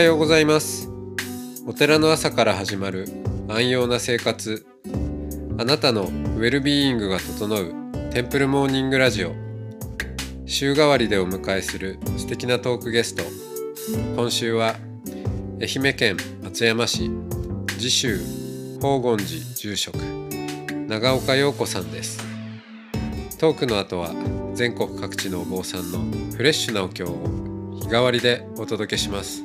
はようございます。お寺の朝から始まる安養な生活。あなたのウェルビーイングが整うテンプルモーニングラジオ。週替わりでお迎えする素敵なトークゲスト。今週は愛媛県松山市次州宝厳寺住職長岡陽子さんです。トークの後は全国各地のお坊さんのフレッシュなお経を日替わりでお届けします。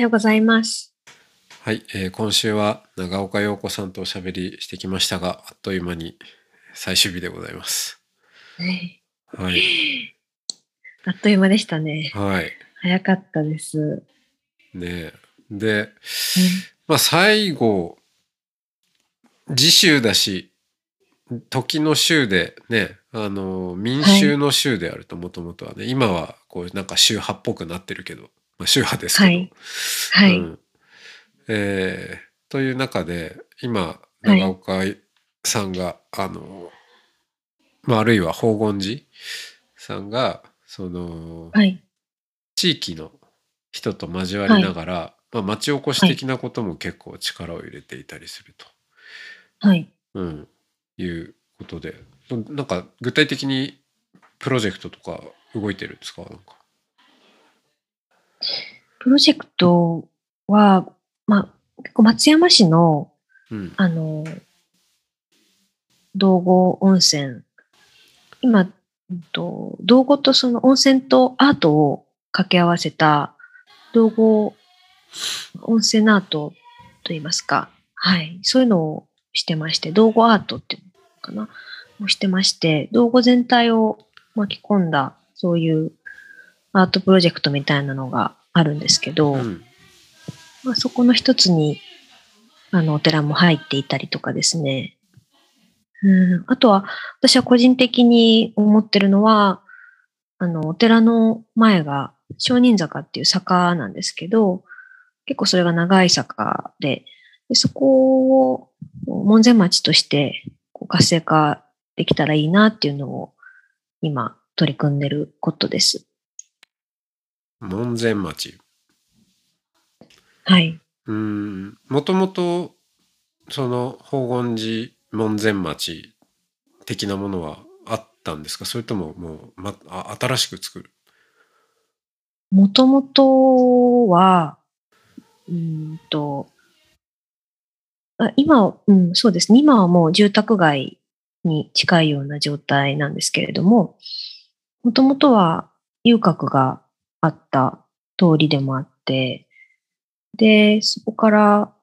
ようございます。はい、えー今週は長岡陽子さんとおしゃべりしてきましたがあっという間に最終日でございます。ねはい。あっという間でしたね。はい。早かったです。ねえ。でまあ最後次週だし時の週でねあの民衆の週であるともともとはね、今はこうなんか宗派っぽくなってるけど、まあ、宗派ですけど、はい。はい。うん。えーという中で今はい。長岡さんが、あの、まあ、あるいは宝厳寺さんがその、はい。地域の人と交わりながら、まあ、町おこし的なことも結構力を入れていたりすると、はい。うん、いうことで。なんか具体的にプロジェクトとか動いてるんですか？なんかプロジェクトは、まあ、結構松山市の、うん。あの、道後温泉、今、うんと道後とその温泉とアートを掛け合わせた道後温泉アートといいますか、はい、そういうのをしてまして、道後アートっていうのかな、をしてまして、道後全体を巻き込んだ、そういうアートプロジェクトみたいなのがあるんですけど、うんまあ、そこの一つに、あの、お寺も入っていたりとかですね。うん、あとは、私は個人的に思ってるのは、あの、お寺の前が商人坂っていう坂なんですけど、結構それが長い坂で、でそこを門前町としてこう活性化できたらいいなっていうのを今取り組んでることです。門前町はい。うんもともとその宝厳寺門前町的なものはあったんですか？それとももう、ま、あ新しく作る？もともとは、うーんと、あ今は、うん、そうですね。今はもう住宅街に近いような状態なんですけれども、もともとは遊郭があった通りでもあって、で、そこから、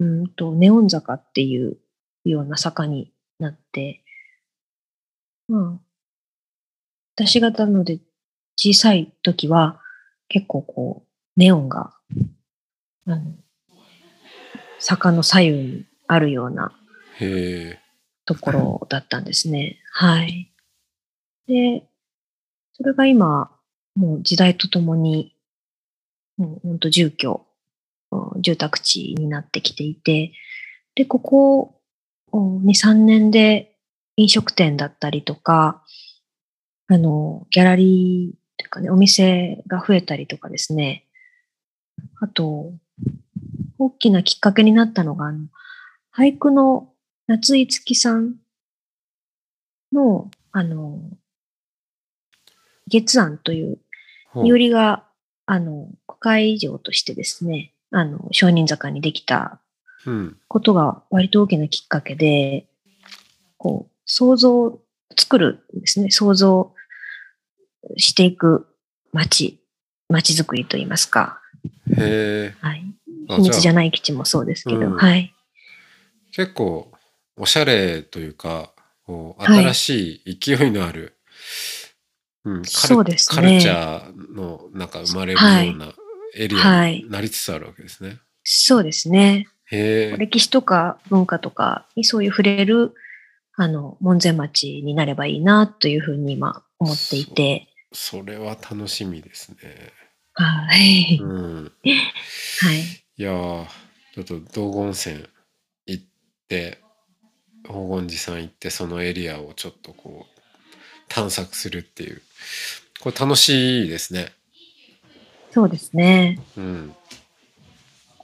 うんと、ネオン坂っていうような坂になって、まあ、私がなので小さい時は結構こう、ネオンが、あの、坂の左右にあるようなところだったんですね。はい。で、それが今、もう時代とともに、もう本当住居、住宅地になってきていて、で、ここ2、3年で飲食店だったりとか、あの、ギャラリーというかね、お店が増えたりとかですね。あと、大きなきっかけになったのが、あの俳句の夏井月さんの、あの、月案という、ほういおりが、あの、国会城としてですね、あの、商人坂にできたうんことが割と大きなきっかけで、こう、想像、作るんですね。想像していく街、街づくりといいますか。へえはい。あ秘密じゃあない基地もそうですけど、うんはい。結構おしゃれというかこうはい新しい勢いのある、うん、カルそうですねカルチャーのなんか生まれるようなエリアはいになりつつあるわけですね。そうですね。歴史とか文化とかにそういう触れる、あの、門前町になればいいなというふうに今思っていて、それは楽しみですね。はい。うん。はい。いやーちょっと道後温泉行って黄金寺さん行ってそのエリアをちょっとこう探索するっていうこれ楽しいですね。そうですね。うん。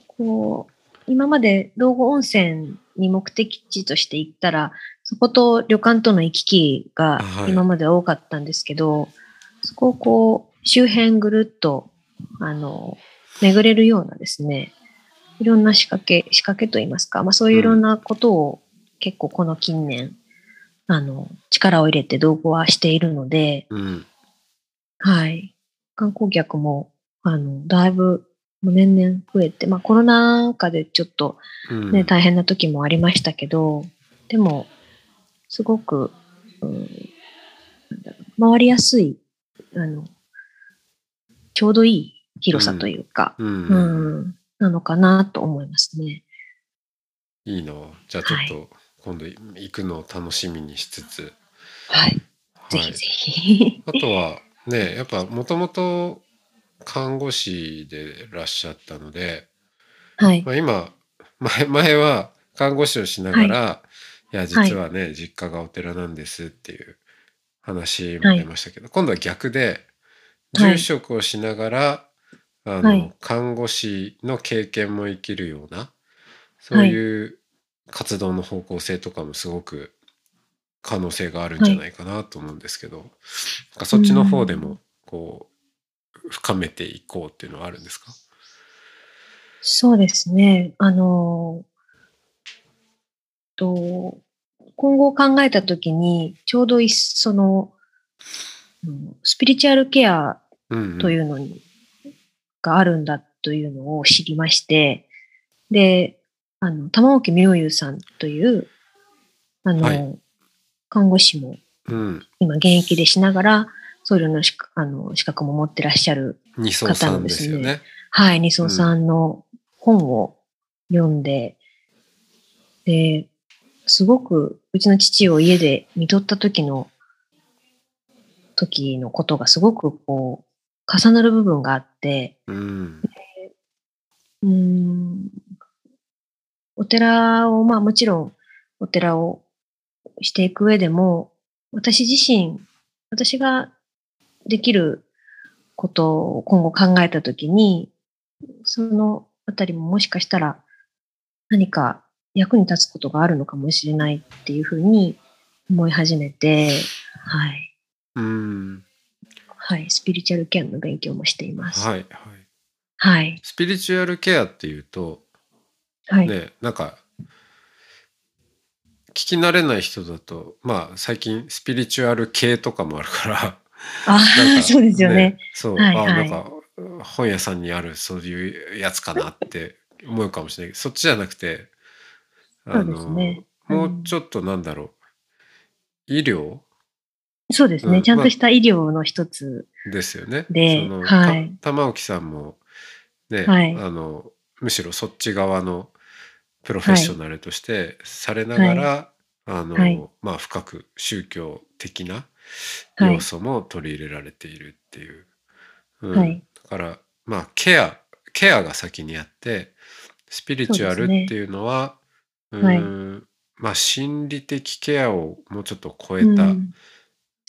こう、今まで道後温泉に目的地として行ったら、そこと旅館との行き来がはい今まで多かったんですけど、そこをこう、周辺ぐるっと、あの、巡れるようなですね、いろんな仕掛け、仕掛けといいますか、まあそういういろんなことを結構この近年、あの、力を入れて道後はしているので、うん。はい。観光客も、あの、だいぶ、もう年々増えて、まあコロナ禍でちょっとうん。ね、大変な時もありましたけど、でも、すごく、うん、回りやすい、あの、ちょうどいい広さというか、うん。うん、なのかなと思いますね。いいな。じゃあちょっと今度行くのを楽しみにしつつ。はい。はいぜひぜ。ひ。あとはねやっぱもともと看護師でいらっしゃったので、はい。まあ、今前前は看護師をしながら、い、や実はね、実家がお寺なんですっていう話も出ましたけど、今度は逆ではい。住職をしながら、あのはい。看護師の経験も生きるようなそういう活動の方向性とかもすごく可能性があるんじゃないかなと思うんですけど、なんかそっちの方でもこう深めていこうっていうのはあるんですか？そうですね。あの、と、今後考えたときに、ちょうどいその、うんスピリチュアルケアうんうん。というのに、があるんだというのを知りまして、で、あの、玉置明優さんという、あの、はい看護師もうん、今現役でしながら、僧侶の資格あの資格も持ってらっしゃる二層さんですよね。はい、二層さんの本を読んで、で、すごくうちの父を家で見とった時の、時のことがすごくこう、重なる部分があって、うん、うーん、お寺を、まあもちろんお寺をしていく上でも、私自身、私ができることを今後考えたときに、そのあたりももしかしたら何か役に立つことがあるのかもしれないっていうふうに思い始めて、はい。うん、はい。スピリチュアルケアの勉強もしています。はいはい。はい。スピリチュアルケアっていうと、はい。ね、なんか聞き慣れない人だと、まあ最近スピリチュアル系とかもあるから、ああ、か そうですよね。そう、はいあはいなんか本屋さんにあるそういうやつかなって思うかもしれないけど、そっちじゃなくて、そうですねもうちょっとなんだろう、医療？そうですね。うんちゃんとした医療の一つ。ですよね。ではいた玉置さんもね、はいあのむしろそっち側のプロフェッショナルとしてされながら、あの、はい。まあ深く宗教的なはい。要素も取り入れられているっていう。うん。はい。だからまあケアケアが先にあってスピリチュアルっていうのはう,、はい。んまあ心理的ケアをもうちょっと超えた、うん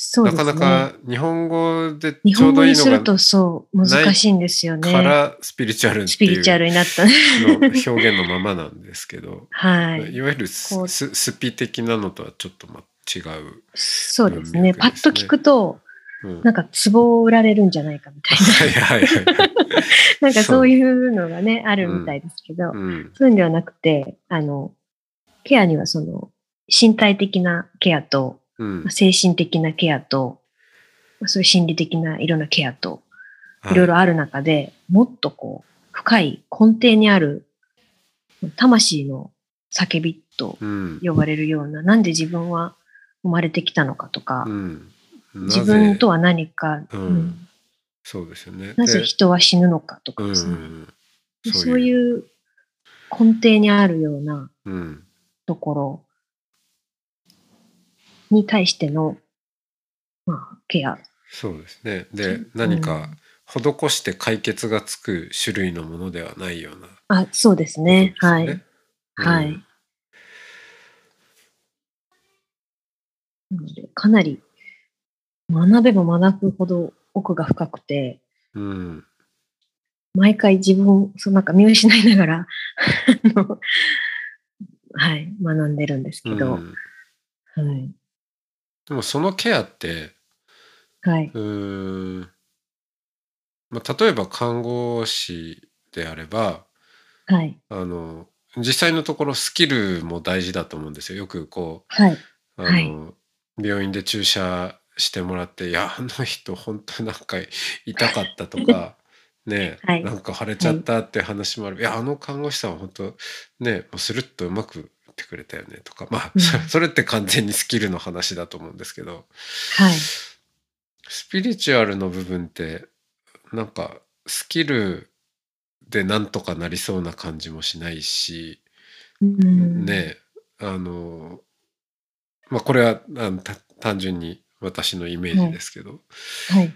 そうなですね。かなか日本語で日ちょう本語にするどいいのがとそう、難しいんですよね。からスピリチュアルっスピリチュアルになった。の表現のままなんですけど、、はいい。わゆるスススピ的なのとはちょっとま違う、そうですね。パッと聞くと、うん、なんか壺を売られるんじゃないかみたいはいはいはい、な。なんかそういうのがね、あるみたいですけど、うんそういうんではなくて、あの、ケアにはその、身体的なケアと、うんまあ精神的なケアと、まあそういう心理的ないろんなケアと、はいろいろある中で、もっとこう、深い根底にある、魂の叫びとうん呼ばれるような、なんで自分は生まれてきたのかとか、うん、自分とは何か、うんうんそうですよね。なぜで人は死ぬのかとうんうんかですね。うん。そういう根底にあるようなうん。ところに対しての、まあ、ケア。そうですね。でうん、何か施して解決がつく種類のものではないようなことあ、そうですね。はい。ね。はいうんなので、かなり学べば学ぶほど奥が深くて、うん。毎回自分、そうなんか見失いながら はい、学んでるんですけど、うんはい。でもそのケアって、はい。うーん、まあ、例えば看護師であれば、はい。あの、実際のところスキルも大事だと思うんですよ。よくこはい。う、あの、はい病院で注射してもらって、いや、あの人本当なんか痛かったとか、ね、はいなんか腫れちゃったって話もある。いや、あの看護師さんは本当ね、もうスルッとうまく打ってくれたよねとか、まあ、うんそ それって完全にスキルの話だと思うんですけど、はい。スピリチュアルの部分ってなんかスキルでなんとかなりそうな感じもしないし、うん。ねあのまあこれはあのた単純に私のイメージですけど、はい。はい。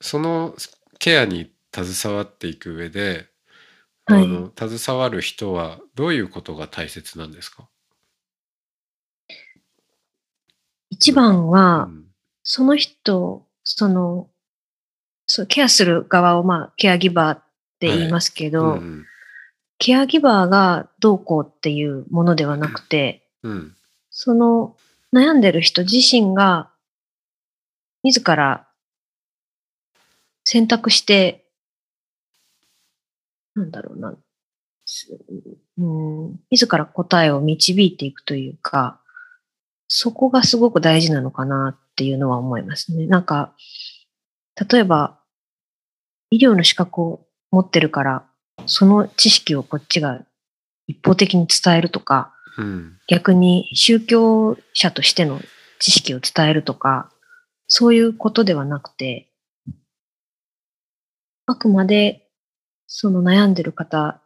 そのケアに携わっていく上で、はいあの携わる人はどういうことが大切なんですか、一番は、うん。その人、その、そう、ケアする側を、まあ、ケアギバーって言いますけど、うんケアギバーがどうこうっていうものではなくて、うん。その悩んでる人自身が自ら選択して、なんだろうな、すうん、自ら答えを導いていくというか、そこがすごく大事なのかなっていうのは思いますね。なんか、例えば、医療の資格を持ってるから、その知識をこっちが一方的に伝えるとか、うん。逆に宗教者としての知識を伝えるとか、そういうことではなくて、あくまでその悩んでる方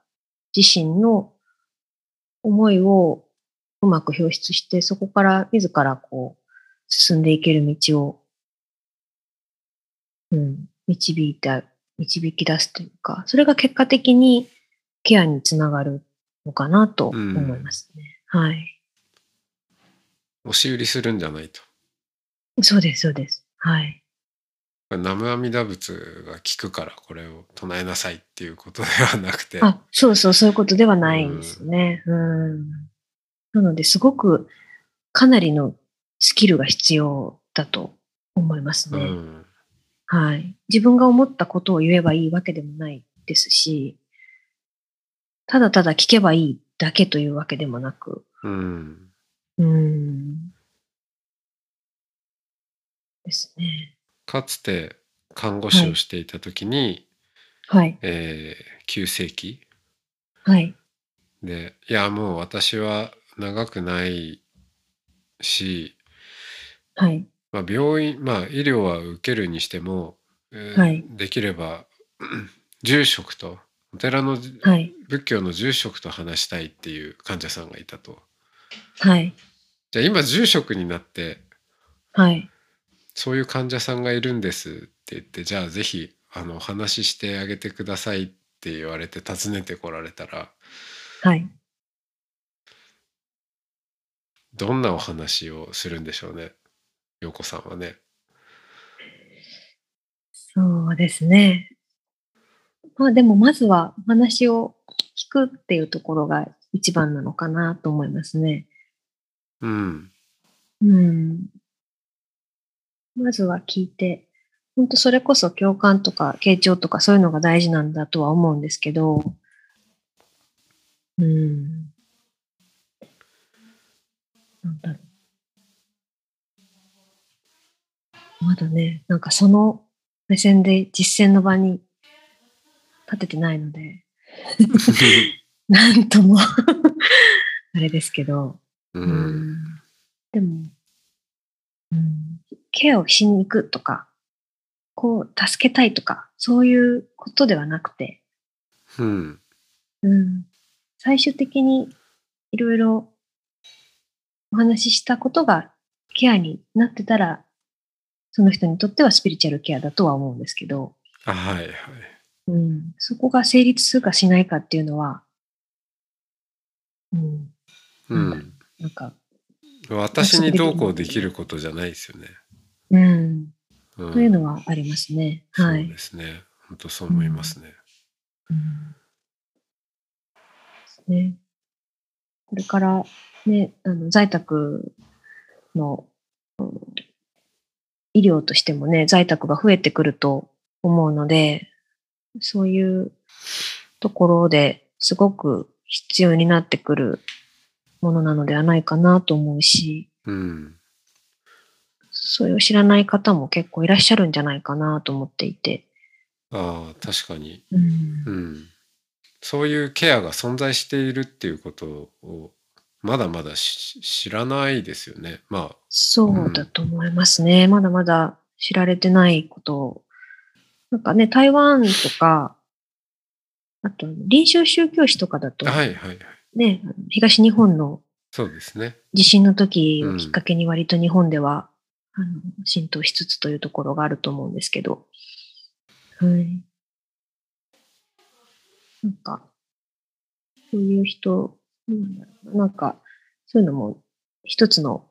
自身の思いをうまく表出して、そこから自らこう進んでいける道を、うん、導いた、導き出すというか、それが結果的にケアにつながるのかなと思いますね。はい。押し売りするんじゃないと。そうです、そうです。はい。南無阿弥陀仏が聞くからこれを唱えなさいっていうことではなくて。あ、そうそう、そういうことではないんですね。うん。なので、すごくかなりのスキルが必要だと思いますね。うんはい。自分が思ったことを言えばいいわけでもないですし、ただただ聞けばいいだけというわけでもなく、うんうん。ですね。かつて看護師をしていた時に、はい。えー急性期はい。でいやもう私は長くないし、はい。まあ、病院まあ医療は受けるにしても、えーはいできれば 住職とお寺のはい。仏教の住職と話したいっていう患者さんがいたと。はい。じゃあ今住職になってはい。そういう患者さんがいるんですって言ってじゃあぜひあのお話ししてあげてくださいって言われて訪ねてこられたらはい。どんなお話をするんでしょうね陽子さんはね。そうですね。まあでもまずはお話を聞くっていうところが一番なのかなと思いますね。うんうん。まずは聞いて、本当それこそ共感とか傾聴とかそういうのが大事なんだとは思うんですけど、うん。なんだろう。まだね、なんかその目線で実践の場に立ててないので、なんともあれですけど、ううんんでも、うん、ケアをしに行くとか、こう、助けたいとか、そういうことではなくて、うん。うん、最終的にいろいろお話ししたことがケアになってたら、その人にとってはスピリチュアルケアだとは思うんですけど、あはいはい。うん、そこが成立するかしないかっていうのは、うん、うん。なんか、私にどうこうできることじゃないですよね。うん、うん、というのはありますね。はいそうで。すね。本当そう思いますね。うんですね。これからね、あの在宅の、うん医療としてもね、在宅が増えてくると思うので、そういうところですごく必要になってくるものなのではないかなと思うし、うん。それを知らない方も結構いらっしゃるんじゃないかなと思っていて。ああ、確かに。うんうん。そういうケアが存在しているっていうことを、まだまだし知らないですよね。まあ、そうだと思いますね。まだまだ知られてないことを。なんかね、台湾とか、あと、臨床宗教史とかだと、はいはいはい。ね、東日本のそうですね。地震の時をきっかけに割と日本では、あの浸透しつつというところがあると思うんですけど、はい。なんか、そういう人、なんか、そういうのも一つの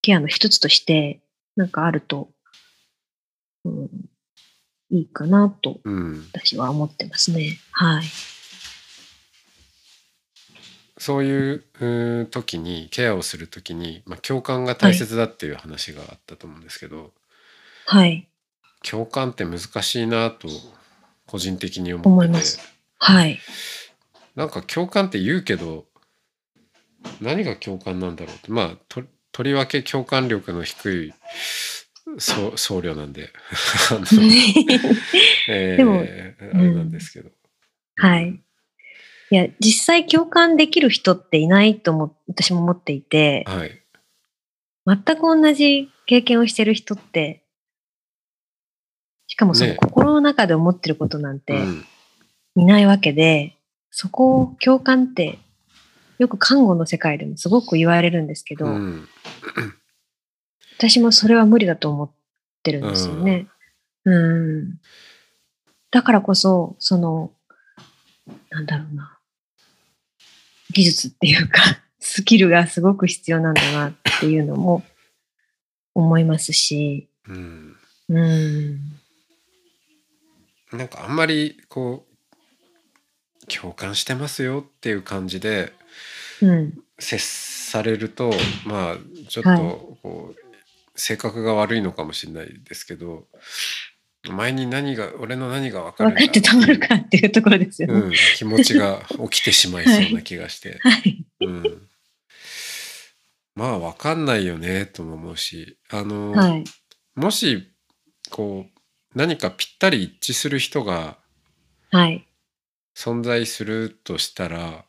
ケアの一つとして、なんかあると、うん、いいかなとうん。私は思ってますね。はい。そういう時に、ケアをする時に、まあ、共感が大切だっていう話があったと思うんですけど、はい。共感って難しいなと、個人的に思ってす。はい。なんか共感って言うけど何が共感なんだろうってまあととりわけ共感力の低い僧侶なんで えーでもあれなんですけど、はい。いや、実際共感できる人っていないとも、私も思っていて、はい全く同じ経験をしてる人って、しかもそのね心の中で思ってることなんうてんいないわけで、そこを共感って、よく看護の世界でもすごく言われるんですけど、うん私もそれは無理だと思ってるんですよね。うん。だからこそ、その、なんだろうな。技術っていうか、スキルがすごく必要なんだなっていうのも思いますし、うんうん。なんかあんまりこう共感してますよっていう感じでうん。接されるとまあちょっとはいこう、性格が悪いのかもしれないですけどお前に何が俺の何が分かる分かってたまるかっていうところですよね。うん、気持ちが起きてしまいそうな気がして、はい。うん、まあ分かんないよねとも思うしあの、はい。もしこう何かぴったり一致する人がはい。存在するとしたら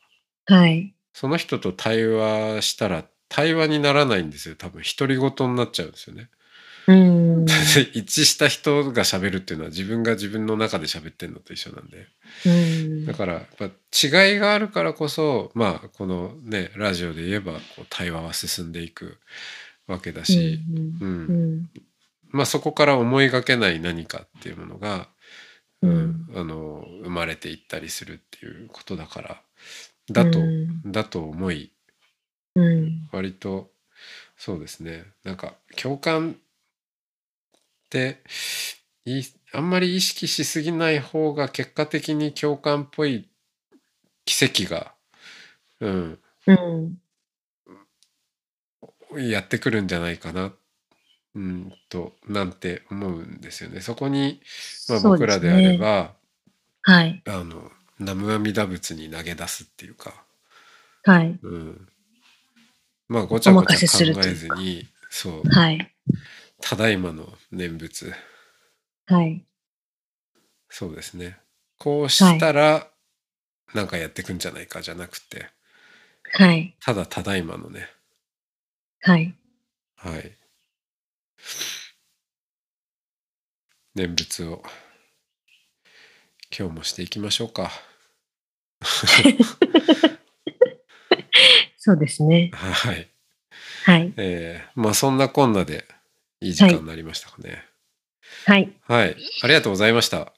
はい。その人と対話したら対話にならないんですよ多分独り言になっちゃうんですよね。うん。一致した人が喋るっていうのは自分が自分の中で喋ってるのと一緒なんでうんだからやっぱ違いがあるからこそまあこのねラジオで言えばこう対話は進んでいくわけだし、ううんん。まあそこから思いがけない何かっていうものが、ううんん。あの生まれていったりするっていうことだからだと、うんだと思いうん。割とそうですねなんか共感ってあんまり意識しすぎない方が結果的に共感っぽい奇跡が、うん、うん。やってくるんじゃないかな、うん、となんて思うんですよね。そこに、まあ、僕らであれば、はい。あの南無阿弥陀仏に投げ出すっていうか、はい。うん、まあごちゃごちゃ考えずにそうはい。ただいまの念仏はい。そうですねこうしたら、なんかやってくんじゃないかじゃなくてはい。ただただいまのねはい。はい念仏を今日もしていきましょうか。そうですね。はい。はい。えー、まあそんなこんなでいい時間になりましたかね。はい。はい。ありがとうございました。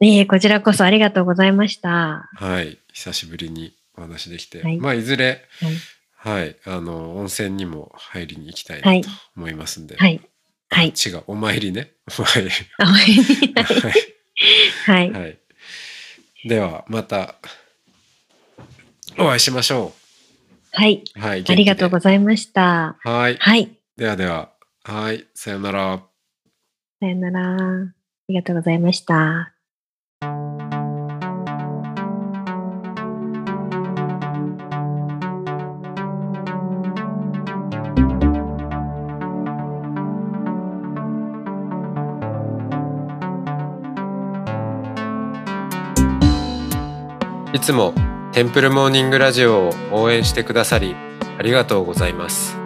いえ、こちらこそありがとうございました。はい。久しぶりにお話できて。はいまあいずれ、はい。はい。あの、温泉にも入りに行きたいはないと思いますんで。はい。はい。違う。お参りね。お参り。あはい。はい。はい。では、また、お会いしましょはい。う。はい。ありがとうございました。はい。はい。ではでは、はい。さよなら。さよなら。ありがとうございました。いつもテンプルモーニングラジオを応援してくださりありがとうございます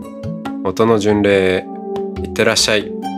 音の巡礼へいってらっしゃい。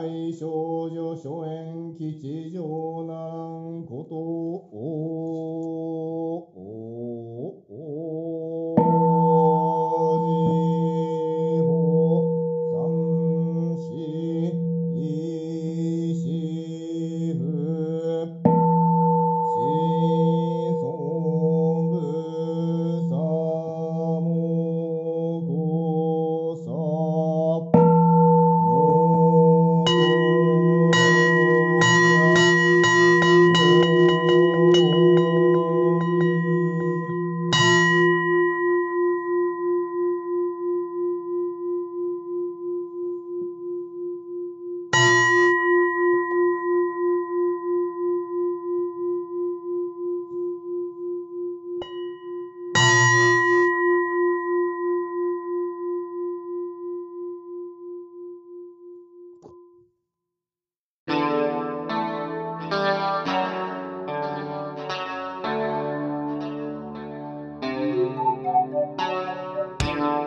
書斎少女諸縁吉祥ならんことを